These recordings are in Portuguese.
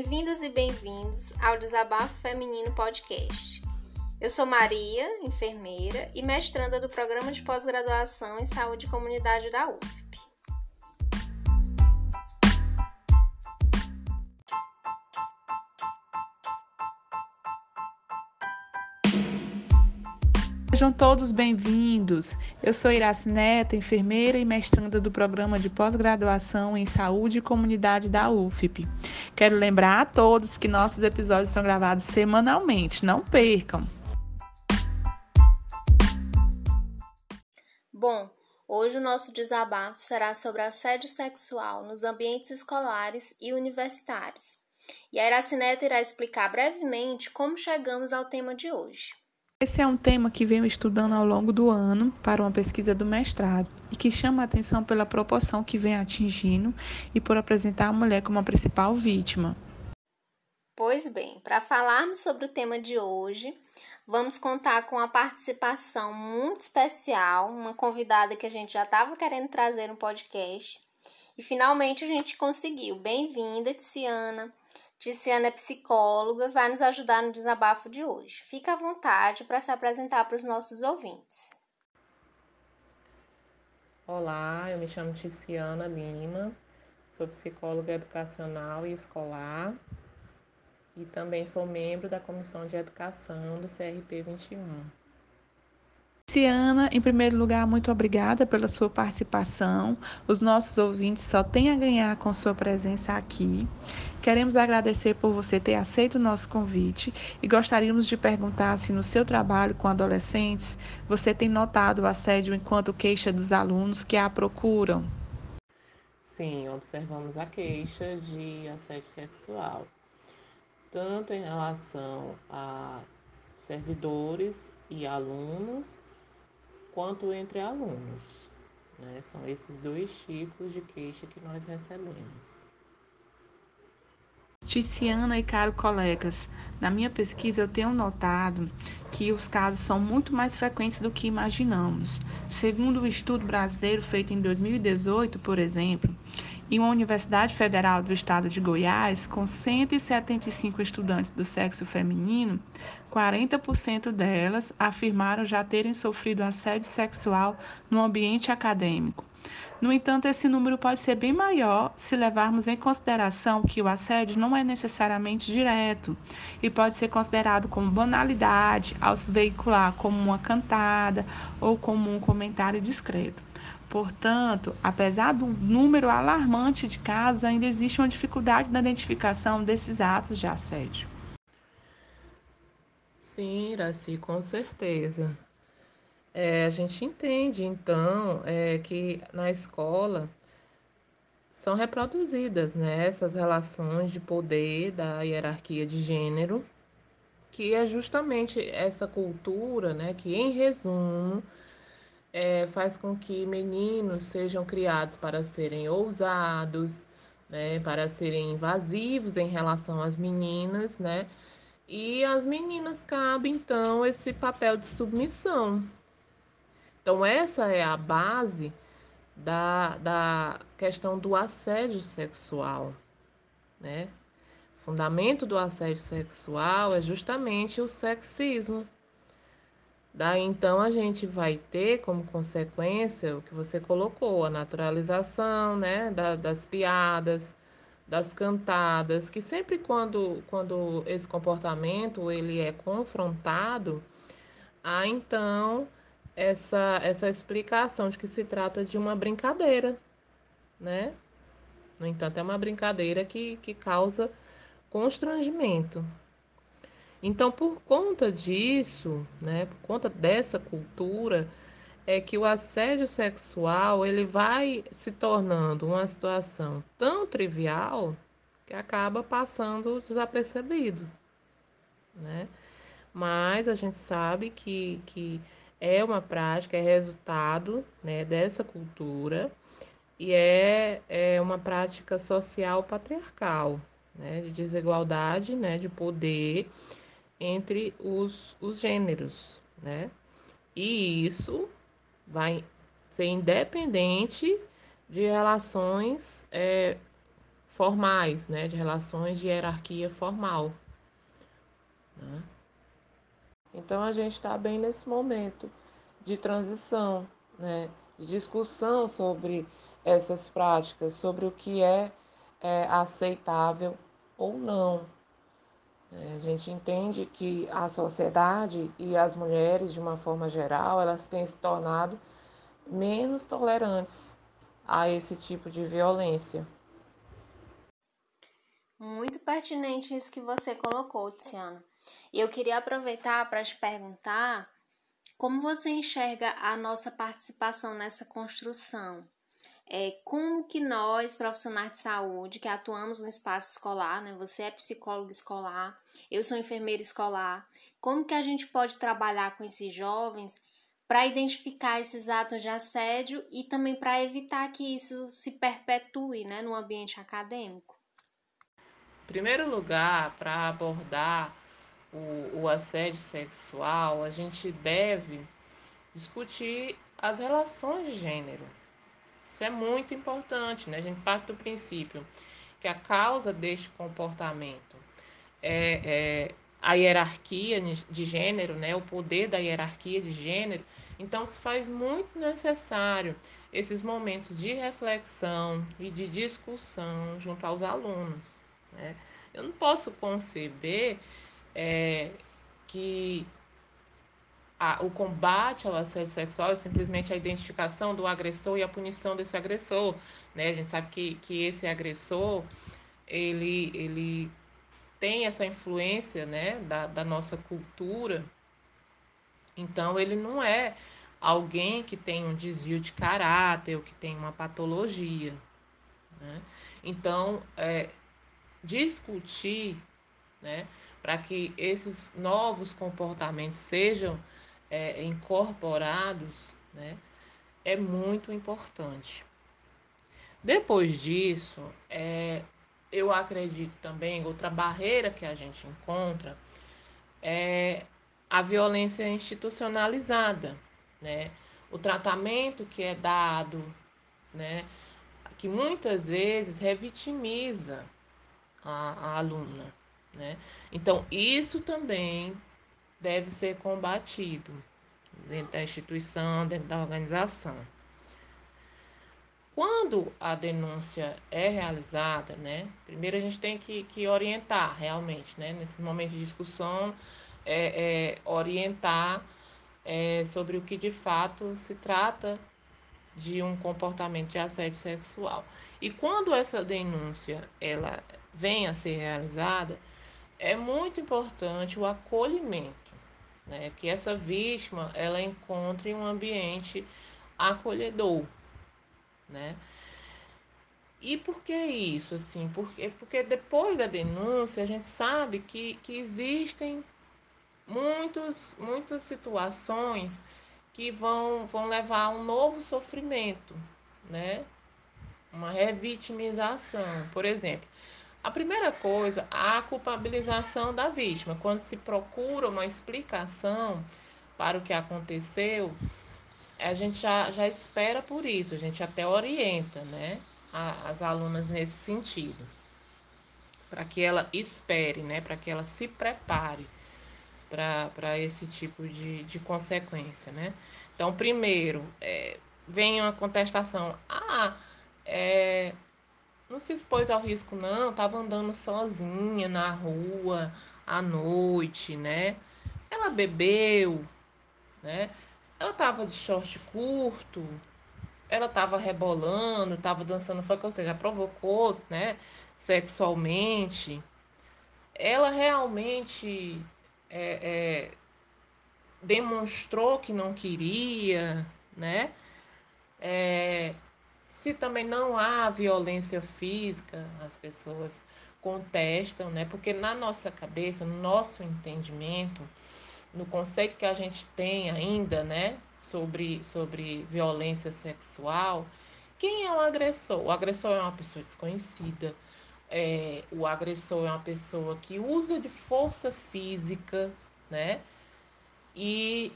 Bem-vindas e bem-vindos ao Desabafo Feminino Podcast. Eu sou Maria, enfermeira e mestranda do Programa de Pós-Graduação em Saúde e Comunidade da UF. Sejam todos bem-vindos. Eu sou Iraci Neta, enfermeira e mestranda do programa de pós-graduação em Saúde e Comunidade da UFP. Quero lembrar a todos que nossos episódios são gravados semanalmente, não percam. Bom, hoje o nosso desabafo será sobre assédio sexual nos ambientes escolares e universitários. E a Iracineta irá explicar brevemente como chegamos ao tema de hoje. Esse é um tema que venho estudando ao longo do ano para uma pesquisa do mestrado e que chama a atenção pela proporção que vem atingindo e por apresentar a mulher como a principal vítima. Pois bem, para falarmos sobre o tema de hoje, vamos contar com a participação muito especial, uma convidada que a gente já estava querendo trazer no podcast. E finalmente a gente conseguiu. Bem-vinda, Tiziana. Ticiana é psicóloga, vai nos ajudar no desabafo de hoje. Fica à vontade para se apresentar para os nossos ouvintes. Olá, eu me chamo Ticiana Lima, sou psicóloga educacional e escolar e também sou membro da Comissão de Educação do CRP 21. Luciana, em primeiro lugar, muito obrigada pela sua participação. Os nossos ouvintes só têm a ganhar com sua presença aqui. Queremos agradecer por você ter aceito o nosso convite e gostaríamos de perguntar se no seu trabalho com adolescentes você tem notado o assédio enquanto queixa dos alunos que a procuram. Sim, observamos a queixa de assédio sexual, tanto em relação a servidores e alunos quanto entre alunos. Né? São esses dois tipos de queixa que nós recebemos. Ticiana e caro colegas, na minha pesquisa eu tenho notado que os casos são muito mais frequentes do que imaginamos. Segundo o um estudo brasileiro feito em 2018, por exemplo, em uma Universidade Federal do Estado de Goiás, com 175 estudantes do sexo feminino, 40% delas afirmaram já terem sofrido assédio sexual no ambiente acadêmico. No entanto, esse número pode ser bem maior se levarmos em consideração que o assédio não é necessariamente direto e pode ser considerado como banalidade ao se veicular como uma cantada ou como um comentário discreto. Portanto, apesar do número alarmante de casos, ainda existe uma dificuldade na identificação desses atos de assédio. Sim, Iraci, com certeza. É, a gente entende, então, é, que na escola são reproduzidas né, essas relações de poder da hierarquia de gênero, que é justamente essa cultura né, que, em resumo, é, faz com que meninos sejam criados para serem ousados, né, para serem invasivos em relação às meninas, né? E as meninas cabem então esse papel de submissão. Então essa é a base da, da questão do assédio sexual, né? O fundamento do assédio sexual é justamente o sexismo. Daí então a gente vai ter como consequência o que você colocou, a naturalização né, da, das piadas, das cantadas, que sempre quando, quando esse comportamento ele é confrontado, há então essa, essa explicação de que se trata de uma brincadeira, né? No entanto, é uma brincadeira que, que causa constrangimento. Então, por conta disso, né, por conta dessa cultura, é que o assédio sexual ele vai se tornando uma situação tão trivial que acaba passando desapercebido, né? Mas a gente sabe que, que é uma prática, é resultado né, dessa cultura e é, é uma prática social patriarcal, né, de desigualdade, né, de poder entre os, os gêneros, né? E isso vai ser independente de relações é, formais, né, de relações de hierarquia formal. Né? Então a gente está bem nesse momento de transição, né, de discussão sobre essas práticas, sobre o que é, é aceitável ou não. É, a gente entende que a sociedade e as mulheres, de uma forma geral, elas têm se tornado menos tolerantes a esse tipo de violência. Muito pertinente isso que você colocou, Tiziana. E eu queria aproveitar para te perguntar como você enxerga a nossa participação nessa construção. É, como que nós, profissionais de saúde, que atuamos no espaço escolar, né? Você é psicólogo escolar, eu sou enfermeira escolar, como que a gente pode trabalhar com esses jovens para identificar esses atos de assédio e também para evitar que isso se perpetue né, no ambiente acadêmico? Em primeiro lugar, para abordar o, o assédio sexual, a gente deve discutir as relações de gênero. Isso é muito importante, né? A gente parte do princípio que a causa deste comportamento é, é a hierarquia de gênero, né? O poder da hierarquia de gênero. Então, se faz muito necessário esses momentos de reflexão e de discussão junto aos alunos. Né? Eu não posso conceber é, que a, o combate ao assédio sexual é simplesmente a identificação do agressor e a punição desse agressor. Né? A gente sabe que, que esse agressor ele, ele tem essa influência né, da, da nossa cultura, então ele não é alguém que tem um desvio de caráter ou que tem uma patologia. Né? Então, é, discutir né, para que esses novos comportamentos sejam é, incorporados né, é muito importante. Depois disso, é, eu acredito também, outra barreira que a gente encontra é a violência institucionalizada, né? O tratamento que é dado, né? Que muitas vezes revitimiza a, a aluna, né? Então, isso também deve ser combatido dentro da instituição, dentro da organização. Quando a denúncia é realizada, né, primeiro a gente tem que, que orientar realmente, né, nesse momento de discussão, é, é orientar é, sobre o que de fato se trata de um comportamento de assédio sexual. E quando essa denúncia ela vem a ser realizada, é muito importante o acolhimento, né, que essa vítima ela encontre um ambiente acolhedor, né? E por que isso, assim? Porque, porque depois da denúncia a gente sabe que, que existem muitos, muitas situações que vão, vão levar a um novo sofrimento, né? Uma revitimização. Por exemplo, a primeira coisa, a culpabilização da vítima. Quando se procura uma explicação para o que aconteceu, a gente já, já espera por isso, a gente até orienta, né, a, as alunas nesse sentido, para que ela espere, né, para que ela se prepare para esse tipo de, de consequência, né. Então, primeiro, é, vem uma contestação, ah, é, não se expôs ao risco não, estava andando sozinha na rua à noite, né, ela bebeu, né, ela tava de short curto, ela tava rebolando, tava dançando funk, ou seja, provocou, né, sexualmente. Ela realmente é, é, demonstrou que não queria, né? É, se também não há violência física, as pessoas contestam, né? Porque na nossa cabeça, no nosso entendimento, no conceito que a gente tem ainda, né, sobre, sobre violência sexual, quem é o agressor? O agressor é uma pessoa desconhecida, é, o agressor é uma pessoa que usa de força física, né, e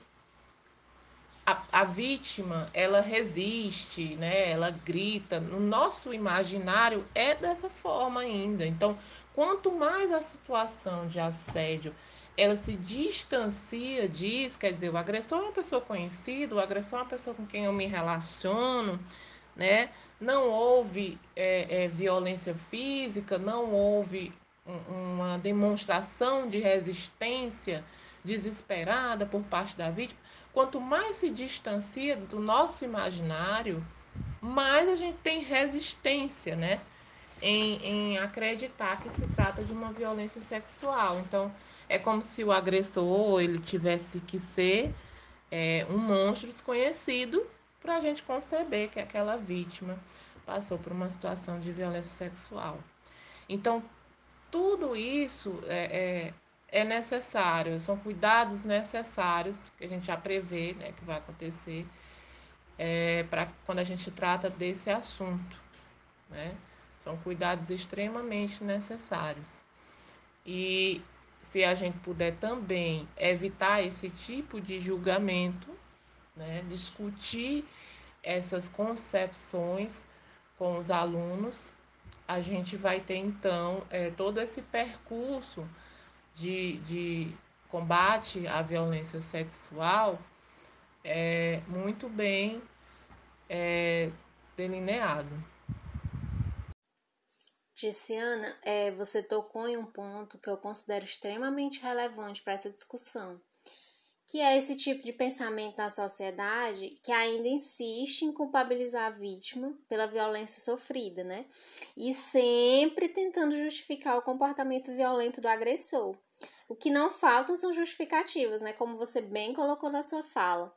a, a vítima ela resiste, né? Ela grita. No nosso imaginário é dessa forma ainda. Então, quanto mais a situação de assédio ela se distancia disso, quer dizer, o agressor é uma pessoa conhecida, o agressor é uma pessoa com quem eu me relaciono, né? Não houve é, é, violência física, não houve um, uma demonstração de resistência desesperada por parte da vítima. Quanto mais se distancia do nosso imaginário, mais a gente tem resistência, né? Em, em acreditar que se trata de uma violência sexual. Então, é como se o agressor ele tivesse que ser é, um monstro desconhecido para a gente conceber que aquela vítima passou por uma situação de violência sexual. Então, tudo isso é, é é necessário, são cuidados necessários que a gente já prevê né, que vai acontecer é, para quando a gente trata desse assunto. Né? São cuidados extremamente necessários. E se a gente puder também evitar esse tipo de julgamento, né, discutir essas concepções com os alunos, a gente vai ter então é, todo esse percurso de, de combate à violência sexual é muito bem é, delineado. Ticiana, é, você tocou em um ponto que eu considero extremamente relevante para essa discussão, que é esse tipo de pensamento na sociedade que ainda insiste em culpabilizar a vítima pela violência sofrida, né? E sempre tentando justificar o comportamento violento do agressor. O que não faltam são justificativas, né? Como você bem colocou na sua fala.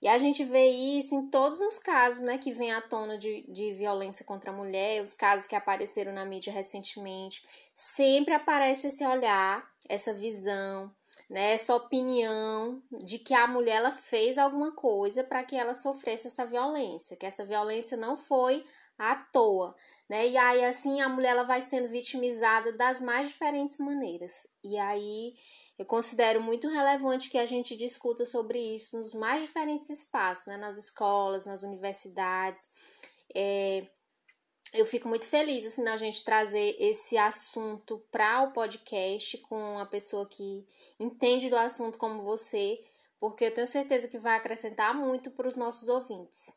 E a gente vê isso em todos os casos, né, que vem à tona de, de violência contra a mulher, os casos que apareceram na mídia recentemente. Sempre aparece esse olhar, essa visão, né, essa opinião de que a mulher ela fez alguma coisa para que ela sofresse essa violência, que essa violência não foi à toa, né? E aí assim a mulher ela vai sendo vitimizada das mais diferentes maneiras. E aí eu considero muito relevante que a gente discuta sobre isso nos mais diferentes espaços, né? nas escolas, nas universidades. É, eu fico muito feliz assim, na gente trazer esse assunto para o podcast com uma pessoa que entende do assunto como você, porque eu tenho certeza que vai acrescentar muito para os nossos ouvintes.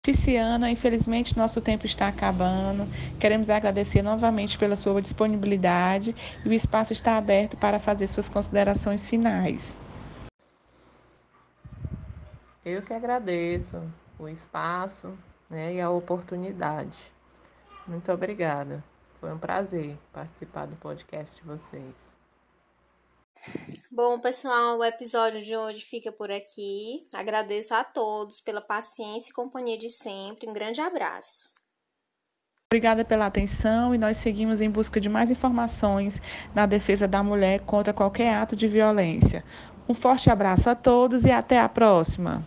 Ticiana, infelizmente nosso tempo está acabando. Queremos agradecer novamente pela sua disponibilidade e o espaço está aberto para fazer suas considerações finais. Eu que agradeço o espaço né, e a oportunidade. Muito obrigada. Foi um prazer participar do podcast de vocês. Bom, pessoal, o episódio de hoje fica por aqui. Agradeço a todos pela paciência e companhia de sempre. Um grande abraço. Obrigada pela atenção e nós seguimos em busca de mais informações na defesa da mulher contra qualquer ato de violência. Um forte abraço a todos e até a próxima.